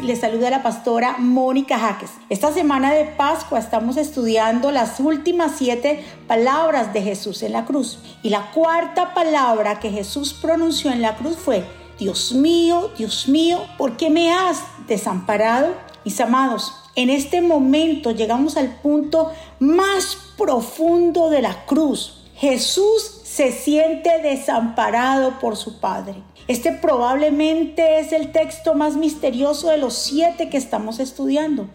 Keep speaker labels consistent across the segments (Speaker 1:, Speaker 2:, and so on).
Speaker 1: les saluda la pastora Mónica Jaques. Esta semana de Pascua estamos estudiando las últimas siete palabras de Jesús en la cruz. Y la cuarta palabra que Jesús pronunció en la cruz fue, Dios mío, Dios mío, ¿por qué me has desamparado? Mis amados, en este momento llegamos al punto más profundo de la cruz. Jesús se siente desamparado por su Padre. Este probablemente es el texto más misterioso de los siete que estamos estudiando.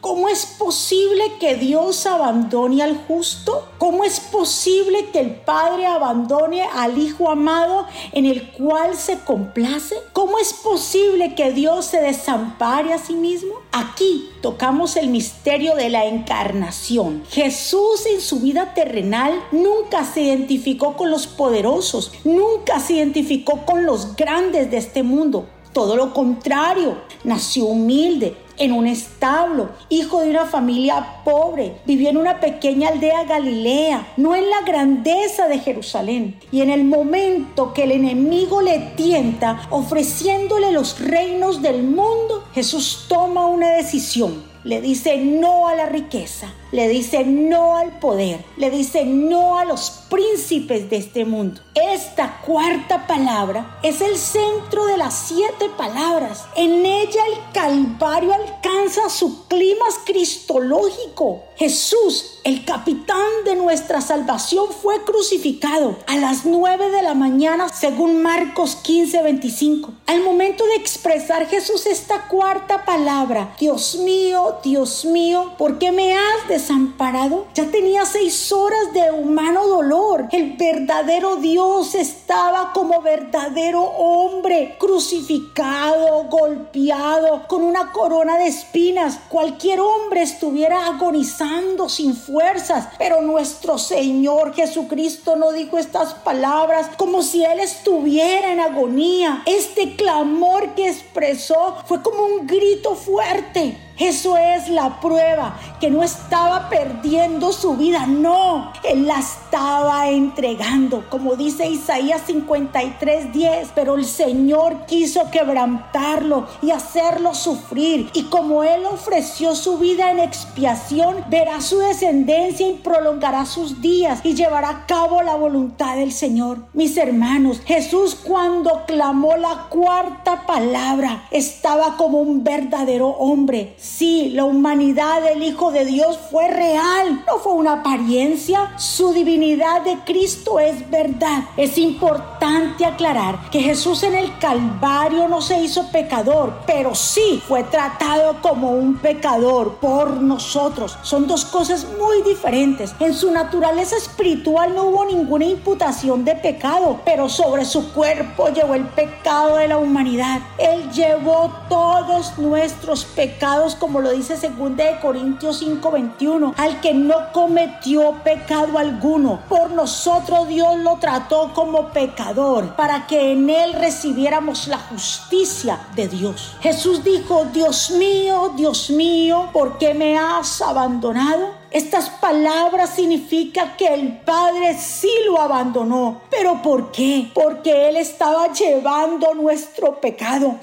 Speaker 1: ¿Cómo es posible que Dios abandone al justo? ¿Cómo es posible que el Padre abandone al Hijo amado en el cual se complace? ¿Cómo es posible que Dios se desampare a sí mismo? Aquí tocamos el misterio de la encarnación. Jesús en su vida terrenal nunca se identificó con los poderosos, nunca se identificó con los grandes de este mundo. Todo lo contrario, nació humilde, en un establo, hijo de una familia pobre, vivió en una pequeña aldea galilea, no en la grandeza de Jerusalén. Y en el momento que el enemigo le tienta ofreciéndole los reinos del mundo, Jesús toma una decisión. Le dice no a la riqueza, le dice no al poder, le dice no a los príncipes de este mundo. Esta cuarta palabra es el centro de las siete palabras. En ella el Calvario alcanza su clima cristológico. Jesús, el capitán de nuestra salvación, fue crucificado a las nueve de la mañana según Marcos 15, 25. Al momento de expresar Jesús esta cuarta palabra, Dios mío, Dios mío, ¿por qué me has desamparado? Ya tenía seis horas de humano dolor. El verdadero Dios estaba como verdadero hombre, crucificado, golpeado, con una corona de espinas. Cualquier hombre estuviera agonizando sin fuerzas, pero nuestro Señor Jesucristo no dijo estas palabras como si Él estuviera en agonía. Este clamor que expresó fue como un grito fuerte. Eso es la prueba, que no estaba perdiendo su vida, no, Él la estaba entregando, como dice Isaías 53:10, pero el Señor quiso quebrantarlo y hacerlo sufrir, y como Él ofreció su vida en expiación, verá su descendencia y prolongará sus días y llevará a cabo la voluntad del Señor. Mis hermanos, Jesús cuando clamó la cuarta palabra, estaba como un verdadero hombre Sí, la humanidad del Hijo de Dios fue real, no fue una apariencia. Su divinidad de Cristo es verdad. Es importante aclarar que Jesús en el Calvario no se hizo pecador, pero sí fue tratado como un pecador por nosotros. Son dos cosas muy diferentes. En su naturaleza espiritual no hubo ninguna imputación de pecado, pero sobre su cuerpo llevó el pecado de la humanidad. Él llevó todos nuestros pecados como lo dice 2 de Corintios 5:21, al que no cometió pecado alguno. Por nosotros Dios lo trató como pecador, para que en él recibiéramos la justicia de Dios. Jesús dijo, Dios mío, Dios mío, ¿por qué me has abandonado? Estas palabras significan que el Padre sí lo abandonó. ¿Pero por qué? Porque Él estaba llevando nuestro pecado.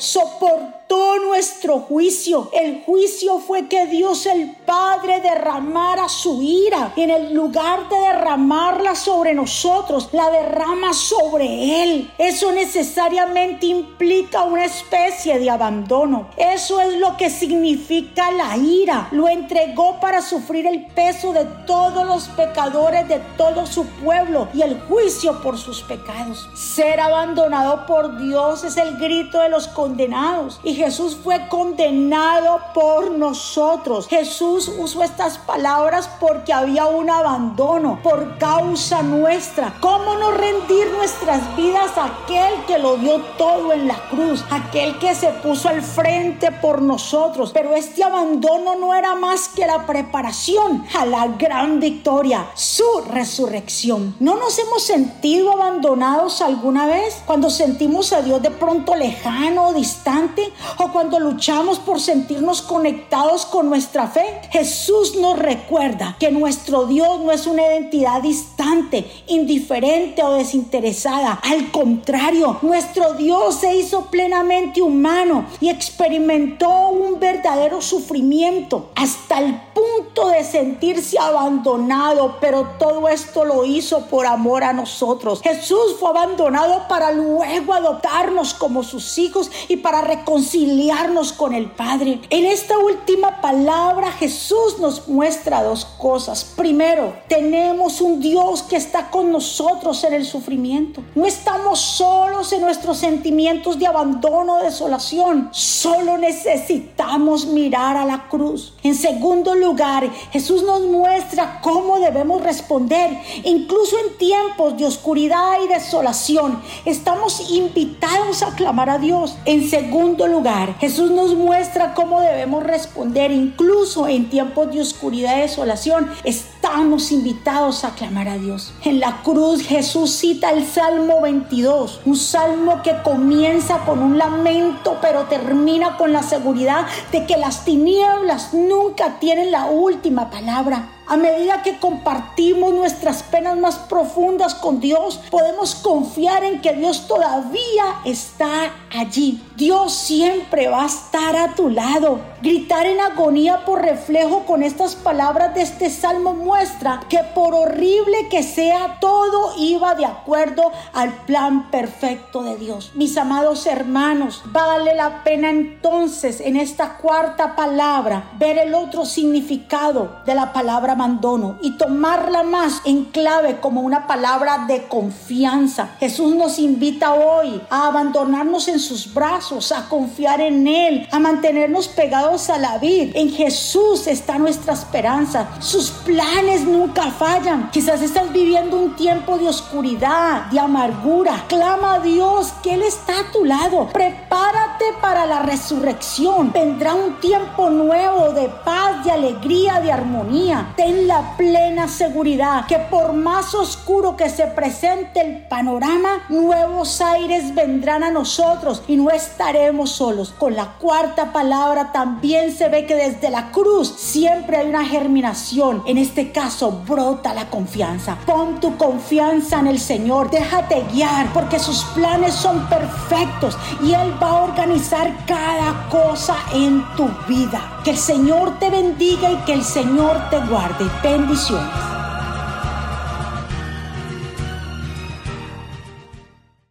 Speaker 1: Nuestro juicio. El juicio fue que Dios el Padre derramara su ira. En el lugar de derramarla sobre nosotros, la derrama sobre Él. Eso necesariamente implica una especie de abandono. Eso es lo que significa la ira. Lo entregó para sufrir el pecado de todos los pecadores de todo su pueblo y el juicio por sus pecados. Ser abandonado por Dios es el grito de los condenados Jesús fue condenado por nosotros. Jesús usó estas palabras porque había un abandono por causa nuestra. ¿Cómo no rendir nuestras vidas a aquel que lo dio todo en la cruz? Aquel que se puso al frente por nosotros. Pero este abandono no era más que la preparación a la gran victoria, su resurrección. ¿No nos hemos sentido abandonados alguna vez cuando sentimos a Dios de pronto lejano distante? O cuando luchamos por sentirnos conectados con nuestra fe, Jesús nos recuerda que nuestro Dios no es una identidad distante, indiferente o desinteresada. Al contrario, nuestro Dios se hizo plenamente humano y experimentó un verdadero sufrimiento hasta el punto de sentirse abandonado, pero todo esto lo hizo por amor a nosotros. Jesús fue abandonado para luego adoptarnos como sus hijos y para reconciliarnos con el Padre. En esta última palabra Jesús nos muestra dos cosas. Primero, tenemos un Dios que está con nosotros en el sufrimiento. No estamos solos en nuestros sentimientos de abandono desolación. Solo necesitamos mirar a la cruz. En segundo lugar, Jesús nos muestra cómo debemos responder, incluso en tiempos de oscuridad y desolación. Estamos invitados a clamar a Dios. En segundo lugar, Jesús nos muestra cómo debemos responder, incluso en tiempos de oscuridad y desolación. Estamos invitados a clamar a Dios. En la cruz Jesús cita el Salmo 22, un salmo que comienza con un lamento, pero termina con la seguridad de que las tinieblas nunca tienen la última palabra. A medida que compartimos nuestras penas más profundas con Dios, podemos confiar en que Dios todavía está allí. Dios siempre va a estar a tu lado. Gritar en agonía por reflejo con estas palabras de este salmo muestra que por horrible que sea, todo iba de acuerdo al plan perfecto de Dios. Mis amados hermanos, vale la pena entonces en esta cuarta palabra ver el otro significado de la palabra abandono y tomarla más en clave como una palabra de confianza. Jesús nos invita hoy a abandonarnos en sus brazos, a confiar en Él, a mantenernos pegados a la vida. En Jesús está nuestra esperanza. Sus planes nunca fallan. Quizás estás viviendo un tiempo de oscuridad, de amargura. Clama a Dios que Él está a tu lado. Prepárate para la resurrección. Vendrá un tiempo nuevo de paz, de alegría, de armonía ten la plena seguridad que por más oscuro que se presente el panorama, nuevos aires vendrán a nosotros y no estaremos solos. Con la cuarta palabra también se ve que desde la cruz siempre hay una germinación. En este caso, brota la confianza. Pon tu confianza en el Señor. Déjate guiar porque sus planes son perfectos y Él va a organizar cada cosa en tu vida. Que el Señor te bendiga y que el Señor te guarde. Bendiciones.